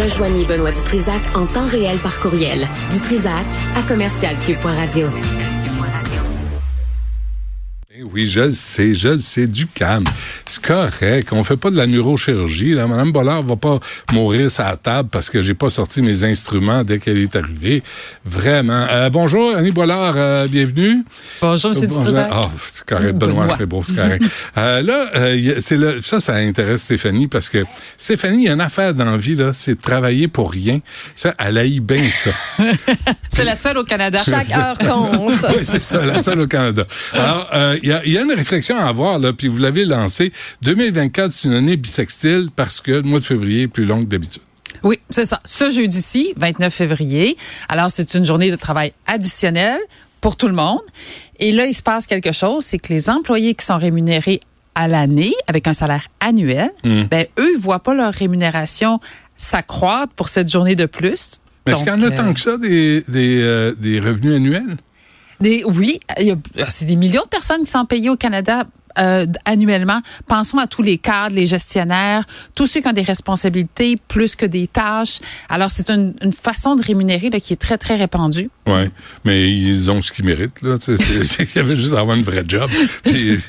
Rejoignez Benoît Dutrisac en temps réel par courriel. Dutrisac à commercialcube.radio. Oui, je le sais, je le sais, du calme. C'est correct. On fait pas de la neurochirurgie. Là. Madame Bollard va pas mourir la table parce que j'ai pas sorti mes instruments dès qu'elle est arrivée. Vraiment. Euh, bonjour, Annie Bollard, euh, bienvenue. Bonjour, M. Bonjour. Ah, c'est correct, Benoît, c'est beau, c'est correct. euh, là, euh, c'est le, ça, ça intéresse Stéphanie parce que Stéphanie, il y a une affaire dans la vie, là, c'est de travailler pour rien. Ça, elle haït bien ça. c'est la seule au Canada. Chaque heure compte. oui, c'est ça, la seule au Canada. Alors, euh, il y, a, y, a, une réflexion à avoir, là, puis vous l'avez lancée. 2024, c'est une année bisextile parce que le mois de février est plus long que d'habitude. Oui, c'est ça. Ce jeudi-ci, 29 février. Alors, c'est une journée de travail additionnelle pour tout le monde. Et là, il se passe quelque chose, c'est que les employés qui sont rémunérés à l'année avec un salaire annuel, mmh. ben eux voient pas leur rémunération s'accroître pour cette journée de plus. Mais est-ce qu'il y en a euh, tant que ça des, des, euh, des revenus annuels? Des, oui, c'est des millions de personnes qui sont payées au Canada euh, annuellement. Pensons à tous les cadres, les gestionnaires, tous ceux qui ont des responsabilités plus que des tâches. Alors, c'est une, une, façon de rémunérer là, qui est très, très répandue. Oui, mais ils ont ce qu'ils méritent. Là. Il y avait juste à avoir une vraie job. Puis,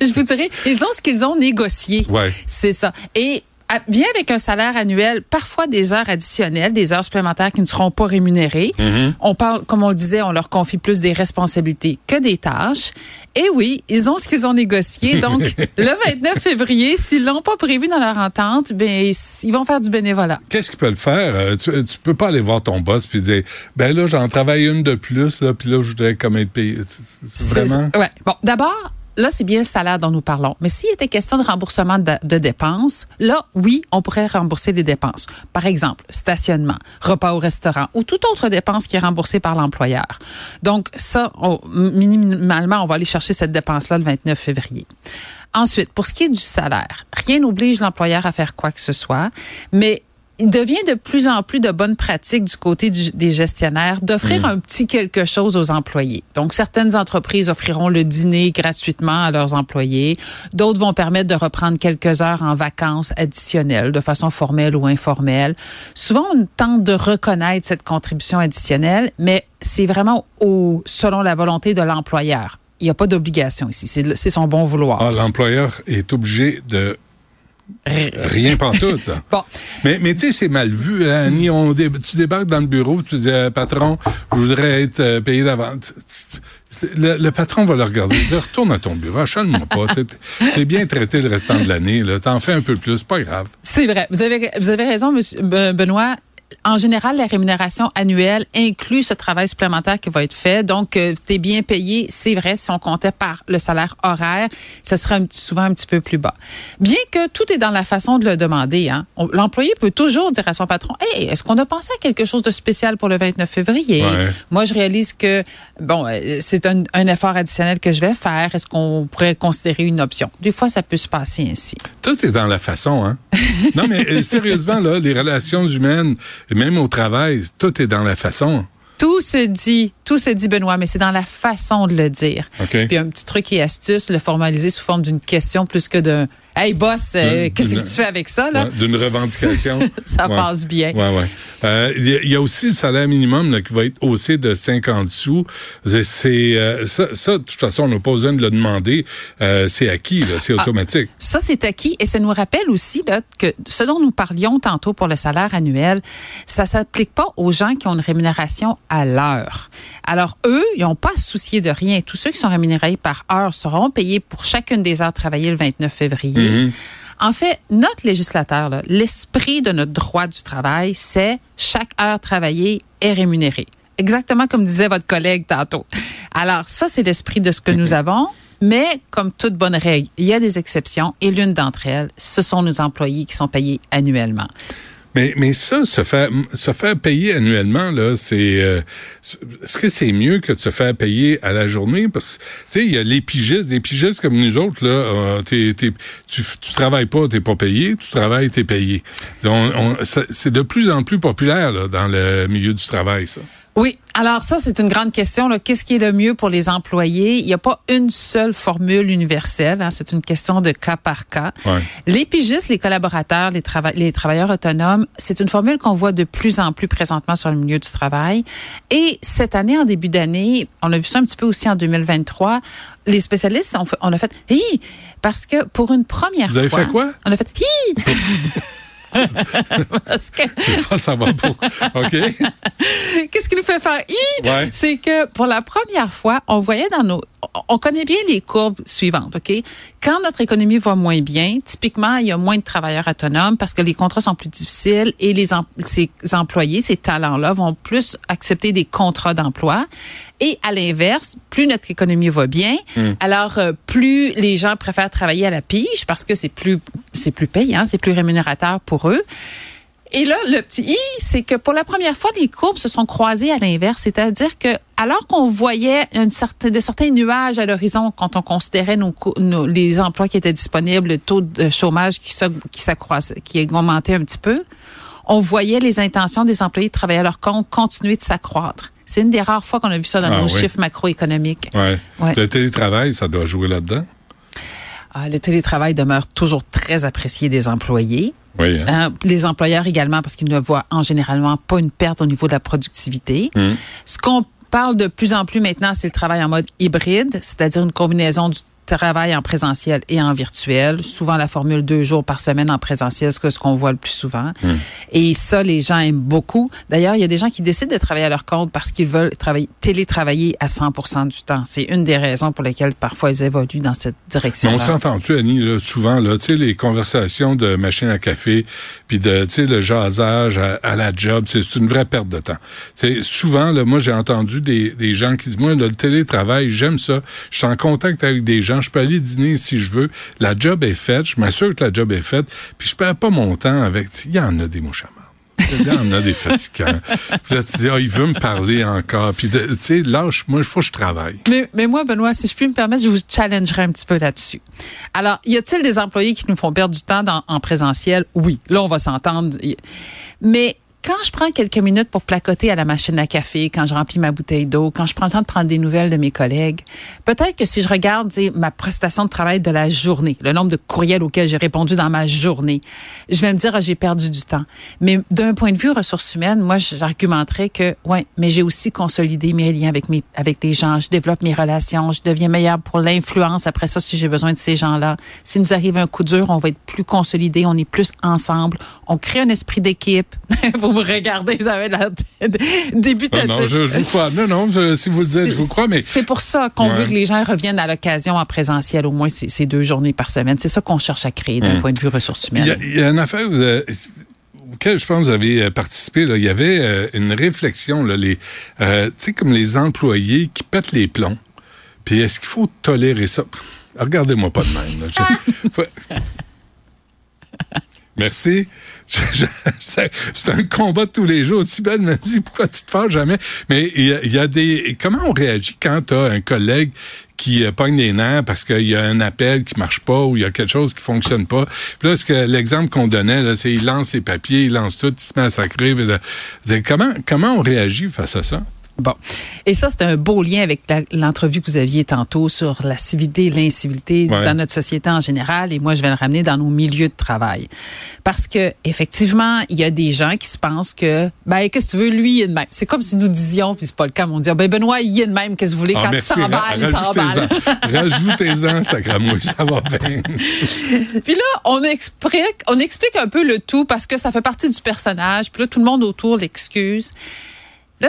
Je vous dirais, ils ont ce qu'ils ont négocié. Ouais. C'est ça. Et vient avec un salaire annuel, parfois des heures additionnelles, des heures supplémentaires qui ne seront pas rémunérées. Mm-hmm. On parle, comme on le disait, on leur confie plus des responsabilités que des tâches. Et oui, ils ont ce qu'ils ont négocié. Donc, le 29 février, s'ils l'ont pas prévu dans leur entente, ben ils vont faire du bénévolat. Qu'est-ce qu'ils peuvent faire? Tu, tu peux pas aller voir ton boss puis dire, ben là, j'en travaille une de plus là, puis là, je voudrais comme être payé. Vraiment? Ouais. Bon, d'abord, là, c'est bien le salaire dont nous parlons. Mais s'il était question de remboursement de, dépenses, là, oui, on pourrait rembourser des dépenses. Par exemple, stationnement, repas au restaurant ou toute autre dépense qui est remboursée par l'employeur. Donc, ça, on, minimalement, on va aller chercher cette dépense-là le 29 février. Ensuite, pour ce qui est du salaire, rien n'oblige l'employeur à faire quoi que ce soit, mais il devient de plus en plus de bonnes pratiques du côté du, des gestionnaires d'offrir mmh. un petit quelque chose aux employés. Donc, certaines entreprises offriront le dîner gratuitement à leurs employés. D'autres vont permettre de reprendre quelques heures en vacances additionnelles, de façon formelle ou informelle. Souvent, on tente de reconnaître cette contribution additionnelle, mais c'est vraiment au, selon la volonté de l'employeur. Il n'y a pas d'obligation ici. C'est son bon vouloir. Ah, l'employeur est obligé de Rien pantoute. bon. Mais, mais tu sais, c'est mal vu, hein, Annie. On dé tu débarques dans le bureau, tu dis, euh, patron, je voudrais être euh, payé d'avance. Le, le, patron va le regarder. Il dit, retourne à ton bureau, achète-moi pas. T'es bien traité le restant de l'année. T'en fais un peu plus, pas grave. C'est vrai. Vous avez, vous avez raison, monsieur Benoît en général, la rémunération annuelle inclut ce travail supplémentaire qui va être fait. Donc, euh, tu es bien payé, c'est vrai, si on comptait par le salaire horaire, ce serait un, souvent un petit peu plus bas. Bien que tout est dans la façon de le demander. Hein. L'employé peut toujours dire à son patron, « Hey, est-ce qu'on a pensé à quelque chose de spécial pour le 29 février? Ouais. Moi, je réalise que, bon, c'est un, un, effort additionnel que je vais faire. Est-ce qu'on pourrait considérer une option? Des fois, ça peut se passer ainsi. Tout est dans la façon, hein? non, mais euh, sérieusement, là, les relations humaines, même au travail, tout est dans la façon. Tout se dit, tout se dit, Benoît, mais c'est dans la façon de le dire. Okay. Puis un petit truc et astuce, le formaliser sous forme d'une question plus que d'un Hey boss, euh, qu'est-ce que tu fais avec ça là? Ouais, D'une revendication. ça ouais. passe bien. Ouais, ouais. Euh, il y, y, a aussi le salaire minimum là, qui va être haussé de 50 sous. C'est euh, ça, ça, de toute façon, on n'a pas besoin de le demander. Euh, c'est acquis, c'est automatique. Ah, ça, c'est acquis et ça nous rappelle aussi là, que ce dont nous parlions tantôt pour le salaire annuel, ça s'applique pas aux gens qui ont une rémunération à l'heure. Alors eux, ils n'ont pas à se soucier de rien. Tous ceux qui sont rémunérés par heure seront payés pour chacune des heures travaillées le 29 février. Mm -hmm. En fait, notre législateur, l'esprit de notre droit du travail, c'est chaque heure travaillée est rémunérée. Exactement comme disait votre collègue tantôt. Alors, ça, c'est l'esprit de ce que nous avons. Mais comme toute bonne règle, il y a des exceptions et l'une d'entre elles, ce sont nos employés qui sont payés annuellement. Mais, mais ça, se faire, se faire payer annuellement, là, c'est. Euh, Est-ce que c'est mieux que de se faire payer à la journée? Parce que, tu sais, il y a les pigistes, des pigistes comme nous autres, là, euh, t'es, t'es, tu, tu travailles pas, t'es pas payé, tu travailles, t'es payé. C'est de plus en plus populaire, là, dans le milieu du travail, ça. Oui, alors ça, c'est une grande question. Qu'est-ce qui est le mieux pour les employés? Il n'y a pas une seule formule universelle. Hein. C'est une question de cas par cas. Ouais. Les pigistes, les collaborateurs, les, trava les travailleurs autonomes, c'est une formule qu'on voit de plus en plus présentement sur le milieu du travail. Et cette année, en début d'année, on a vu ça un petit peu aussi en 2023, les spécialistes, on, fait, on a fait « hi » parce que pour une première Vous avez fois... fait quoi? On a fait « hi ». Parce que... Je savoir pourquoi. OK? Qu'est-ce qui nous faire hi? Ouais. C'est que pour la première fois, on voyait dans nos. On connaît bien les courbes suivantes, OK? Quand notre économie va moins bien, typiquement, il y a moins de travailleurs autonomes parce que les contrats sont plus difficiles et les em ces employés, ces talents-là, vont plus accepter des contrats d'emploi. Et à l'inverse, plus notre économie va bien, alors euh, plus les gens préfèrent travailler à la pige parce que c'est plus c'est plus payant, c'est plus rémunérateur pour eux. Et là, le petit i, c'est que pour la première fois, les courbes se sont croisées à l'inverse, c'est-à-dire que alors qu'on voyait une certaine, de certains nuages à l'horizon quand on considérait nos, nos, les emplois qui étaient disponibles, le taux de chômage qui, qui s'accroissait, qui augmentait un petit peu, on voyait les intentions des employés de travailler à leur compte continuer de s'accroître. C'est une des rares fois qu'on a vu ça dans Ah, nos oui. chiffres macroéconomiques. Ouais. Ouais. Le télétravail, ça doit jouer là-dedans? Ah, le télétravail demeure toujours très apprécié des employés. Oui. hein? Hein, les employeurs également, parce qu'ils ne voient en généralement pas une perte au niveau de la productivité. Mm. Ce qu'on parle de plus en plus maintenant, c'est le travail en mode hybride, c'est-à-dire une combinaison du travail en présentiel et en virtuel. Souvent la formule deux jours par semaine en présentiel, c'est ce qu'on voit le plus souvent. Mm. Et ça, les gens aiment beaucoup. D'ailleurs, il y a des gens qui décident de travailler à leur compte parce qu'ils veulent travailler, télétravailler à 100 du temps. C'est une des raisons pour lesquelles parfois ils évoluent dans cette direction. on s'entend-tu, Annie, là, souvent, là, tu sais, les conversations de machine à café, puis de, tu sais, le jasage à, à la job, c'est c'est une vraie perte de temps. C'est souvent, là, moi, j'ai entendu des, des gens qui disent, moi, là, le télétravail, j'aime ça. Je suis en contact avec des gens, je peux aller dîner si je veux. La job est faite, je m'assure que la job est faite, puis je perds pas mon temps avec, il y en a des mouches. Il y en a des fatigants. Puis là, tu dis, ah, il veut me parler encore. Puis, tu sais, lâche-moi, il faut que je travaille. Mais, mais moi, Benoît, si je puis me permettre, je vous challengerai un petit peu là-dessus. Alors, y a-t-il des employés qui nous font perdre du temps en présentiel? Oui. Là, on va s'entendre. Mais quand je prends quelques minutes pour placoter à la machine à café, quand je remplis ma bouteille d'eau, quand je prends le temps de prendre des nouvelles de mes collègues, peut-être que si je regarde ma prestation de travail de la journée, le nombre de courriels auxquels j'ai répondu dans ma journée, je vais me dire, ah, j'ai perdu du temps. Mais d'un point de vue ressources humaines, moi, j'argumenterais que, ouais, mais j'ai aussi consolidé mes liens avec mes, avec les gens. Je développe mes relations. Je deviens meilleure pour l'influence. Après ça, si j'ai besoin de ces gens-là, si nous arrive un coup dur, on va être plus consolidés. On est plus ensemble. On crée un esprit d'équipe. vous regardez, vous avez l'air Non, débutatif. non, je, je vous crois. Non, non, je- si vous le dites, C'est- je vous crois, mais C'est pour ça qu'on Ouais. veut que les gens reviennent à l'occasion en présentiel au moins ces, ces deux journées par semaine. C'est ça qu'on cherche à créer d'un point de vue ressources Il y, a, humaines. il y a une affaire vous avez- auquel je pense que vous avez euh, participé. Là. Il y avait euh, une réflexion, là, les, euh, tu sais, comme les employés qui pètent les plombs. Puis est-ce qu'il faut tolérer ça? Regardez-moi pas de même. là. Je- Faut- Merci. C'est un combat de tous les jours. Sibelle me dit pourquoi tu te fâches jamais? Mais il y a, des. Comment on réagit quand tu as un collègue qui euh, pogne les nerfs parce qu'il y a un appel qui marche pas ou il y a quelque chose qui fonctionne pas? Puis là, que l'exemple qu'on donnait, c'est il lance les papiers, il lance tout, il se met à sacrer. comment comment on réagit face à ça? Bon. Et ça, c'est un beau lien avec l'entrevue que vous aviez tantôt sur la civilité et l'incivilité Ouais. dans notre société en général. Et moi, je vais le ramener dans nos milieux de travail. Parce que, effectivement, il y a des gens qui se pensent que, ben, qu'est-ce que tu veux, lui, il est de même. C'est comme si nous disions, puis c'est pas le cas, mais on dit, ben, Benoît, il est de même, qu'est-ce que vous voulez, Ah, quand merci. il s'emballe, il s'emballe. Rajoutez-en. Sacramouille, ça va bien. Puis là, on explique, on explique un peu le tout parce que ça fait partie du personnage. Puis là, tout le monde autour l'excuse. Là,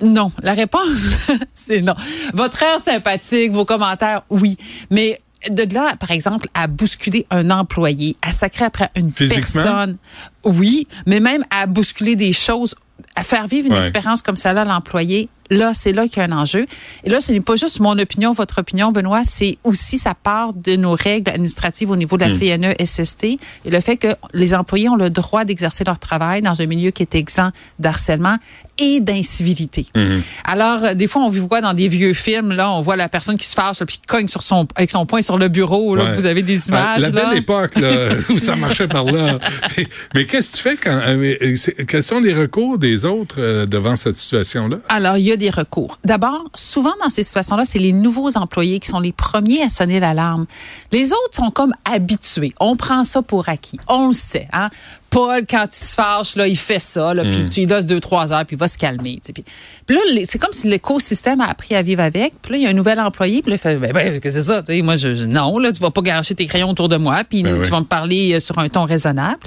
non, la réponse, c'est non. Votre air sympathique, vos commentaires, oui. Mais de là, par exemple, à bousculer un employé, à sacrer après une personne, oui, mais même à bousculer des choses, à faire vivre une Ouais. expérience comme ça là à l'employé, Là, c'est là qu'il y a un enjeu. Et là, ce n'est pas juste mon opinion, votre opinion, Benoît, c'est aussi ça part de nos règles administratives au niveau de la CNE, SST et le fait que les employés ont le droit d'exercer leur travail dans un milieu qui est exempt d'harcèlement et d'incivilité. Mhm. Alors, euh, des fois, on voit dans des vieux films, là, on voit la personne qui se fâche, puis qui cogne sur son, avec son poing sur le bureau. Là, Ouais. Vous avez des Ah, images. La là. belle époque là, où ça marchait par là. Mais, mais qu'est-ce que tu fais quand... euh, euh, quels sont les recours des autres euh, devant cette situation-là? Alors, il y a des recours. D'abord, souvent dans ces situations-là, c'est les nouveaux employés qui sont les premiers à sonner l'alarme. Les autres sont comme habitués. On prend ça pour acquis. On le sait. Hein? Paul, quand il se fâche, là, il fait ça, là, puis tu lui laisses deux, trois heures, puis il va se calmer. tu sais. Puis, puis là, c'est comme si l'écosystème a appris à vivre avec. Puis là, il y a un nouvel employé, puis là, il fait, ben, ben, c'est ça? Tu sais, moi, je, je- non, là, tu vas pas garocher tes crayons autour de moi, puis Ben tu oui. vas me parler euh, sur un ton raisonnable.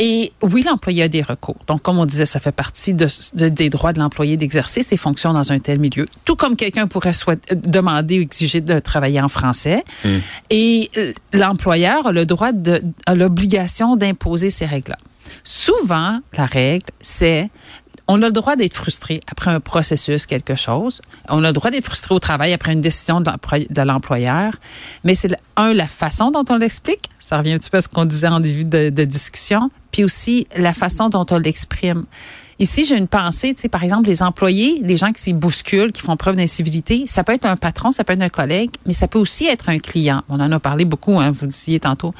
Et oui, l'employé a des recours. Donc, comme on disait, ça fait partie de, de- des droits de l'employé d'exercer ses fonctions dans un tel milieu. Tout comme quelqu'un pourrait souhait- euh, demander ou exiger de travailler en français. Et euh, l'employeur a le droit de, a l'obligation d'imposer ces règles-là. Souvent, la règle, c'est on a le droit d'être frustré après un processus, quelque chose. On a le droit d'être frustré au travail après une décision de l'employeur. Mais c'est, un, la façon dont on l'explique. Ça revient un petit peu à ce qu'on disait en début de, de discussion. Puis aussi, la façon dont on l'exprime. Ici, j'ai une pensée, tu sais, par exemple, les employés, les gens qui s'y bousculent, qui font preuve d'incivilité, ça peut être un patron, ça peut être un collègue, mais ça peut aussi être un client. On en a parlé beaucoup, hein, vous le disiez tantôt.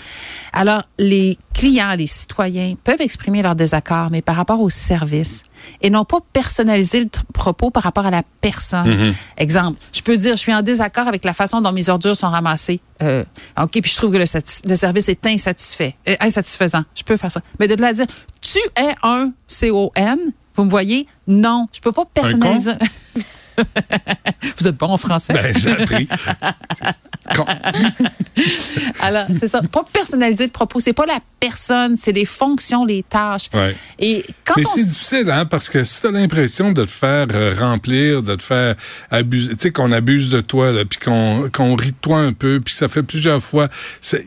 Alors, les clients, les citoyens peuvent exprimer leur désaccord, mais par rapport au service et non pas personnaliser le propos par rapport à la personne. Exemple, je peux dire, je suis en désaccord avec la façon dont mes ordures sont ramassées. Euh, OK, puis je trouve que le service est insatisfait, euh, insatisfaisant. Je peux faire ça. Mais de là à dire, tu es un CON, vous me voyez? Non, je peux pas personnaliser. vous êtes bon en français? Ben, j'ai appris. Alors, c'est ça. Pas personnaliser le propos. C'est pas la personne, c'est les fonctions, les tâches. Ouais. Et quand Mais on c'est difficile, hein, parce que si t'as l'impression de te faire euh, remplir, de te faire abuser, tu sais, qu'on abuse de toi, là, puis qu'on qu'on rit de toi un peu, puis ça fait plusieurs fois,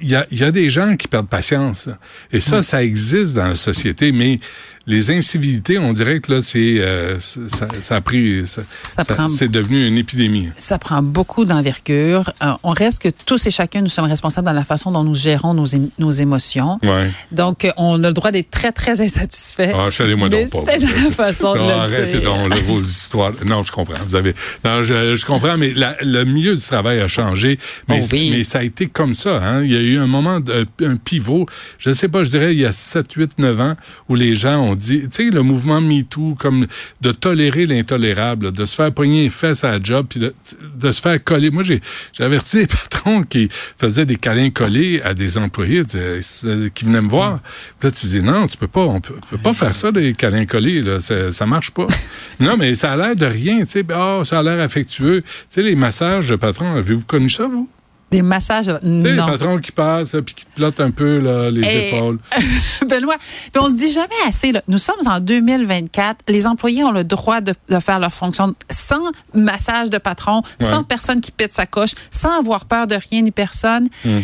il y a, il y a des gens qui perdent patience. là. Et ça, ça existe dans la société, mais les incivilités, on dirait que là, c'est euh, ça, ça a pris, ça, Ça c'est devenu une épidémie. ça prend beaucoup d'envergure. Euh, on reste que tous et chacun, nous sommes responsables dans la façon dont nous gérons nos, ém- nos émotions. Ouais. Donc, euh, on a le droit d'être très, très insatisfait. Ah, Mais donc pas. c'est la façon de Non, le arrêtez dire. donc vos histoires. Non, je comprends. Vous avez. Non, je, je comprends, mais la- le milieu du travail a changé. Mais, Oh oui. mais ça a été comme ça. Hein? Il y a eu un moment, de, un pivot. Je ne sais pas, je dirais il y a 7, 8, 9 ans où les gens ont dit, tu sais, le mouvement MeToo, comme de tolérer l'intolérable, de se faire pogner les fesses à la job, puis de, de se faire coller. Moi, j'ai averti des patrons qui faisaient des câlins collés à des employés qui venaient me voir. Puis là, tu dis, non, tu peux pas, on peut, tu peux pas faire ça, des câlins collés, là, ça, ça marche pas. non, mais ça a l'air de rien, tu sais, Ah, ça a l'air affectueux. Tu sais, les massages de patrons, avez-vous connu ça, vous? Des massages. Tu sais, les patrons qui passent, puis qui te plottent un peu, là, les épaules. Benoît, puis on le dit jamais assez. Là. Nous sommes en 2024. Les employés ont le droit de, de faire leur fonction sans massage de patron, Ouais. sans personne qui pète sa coche, sans avoir peur de rien ni personne. Hmm.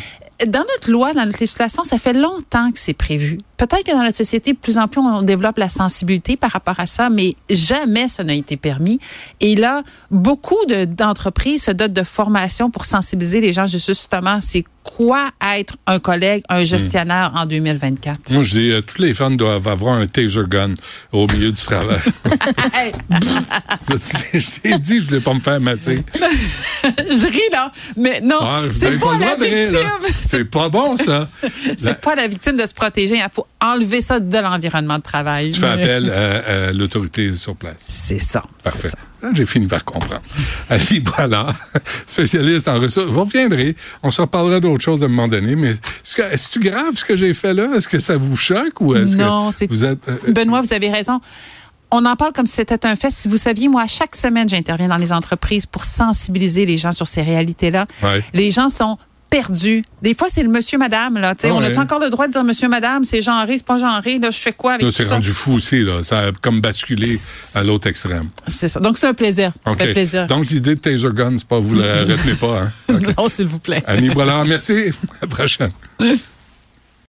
Dans notre loi, dans notre législation, ça fait longtemps que c'est prévu. Peut-être que dans notre société, de plus en plus, on développe la sensibilité par rapport à ça, mais jamais ça n'a été permis. Et là, beaucoup de- d'entreprises se dotent de formations pour sensibiliser les gens justement, c'est quoi être un collègue, un gestionnaire en 2024. Moi, je dis, euh, toutes les femmes doivent avoir un taser gun au milieu du travail. Je t'ai dit, je voulais pas me faire masser. je ris là, mais non, Ah, c'est pas, la victime. C'est pas bon, ça. C'est pas la victime de se protéger. Il faut enlever ça de l'environnement de travail. Tu fais appel à, à l'autorité sur place. C'est ça. Parfait. Là, J'ai fini par comprendre. Ali voilà, spécialiste en ressources. Vous reviendrez. On se reparlera d'autres choses à un moment donné. Mais est-ce que- que grave ce que j'ai fait là? Est-ce que ça vous choque ou est-ce que vous êtes. euh, Benoît, vous avez raison. On en parle comme si c'était un fait. Si vous saviez, moi, chaque semaine, j'interviens dans les entreprises pour sensibiliser les gens sur ces réalités-là. Ouais. Les gens sont perdus. Des fois, c'est le monsieur, madame. Là. Ah On a-tu encore le droit de dire monsieur, madame? C'est genré, c'est pas genré. Là, je fais quoi avec Là, tout c'est ça? rendu fou aussi. Là. Ça a comme basculé à l'autre extrême. C'est ça. Donc, c'est un plaisir. Ça plaisir. Donc, l'idée de taser gun, c'est pas vous la retenez pas. Hein? non, s'il vous plaît. Annie Boilard, merci. À la prochaine.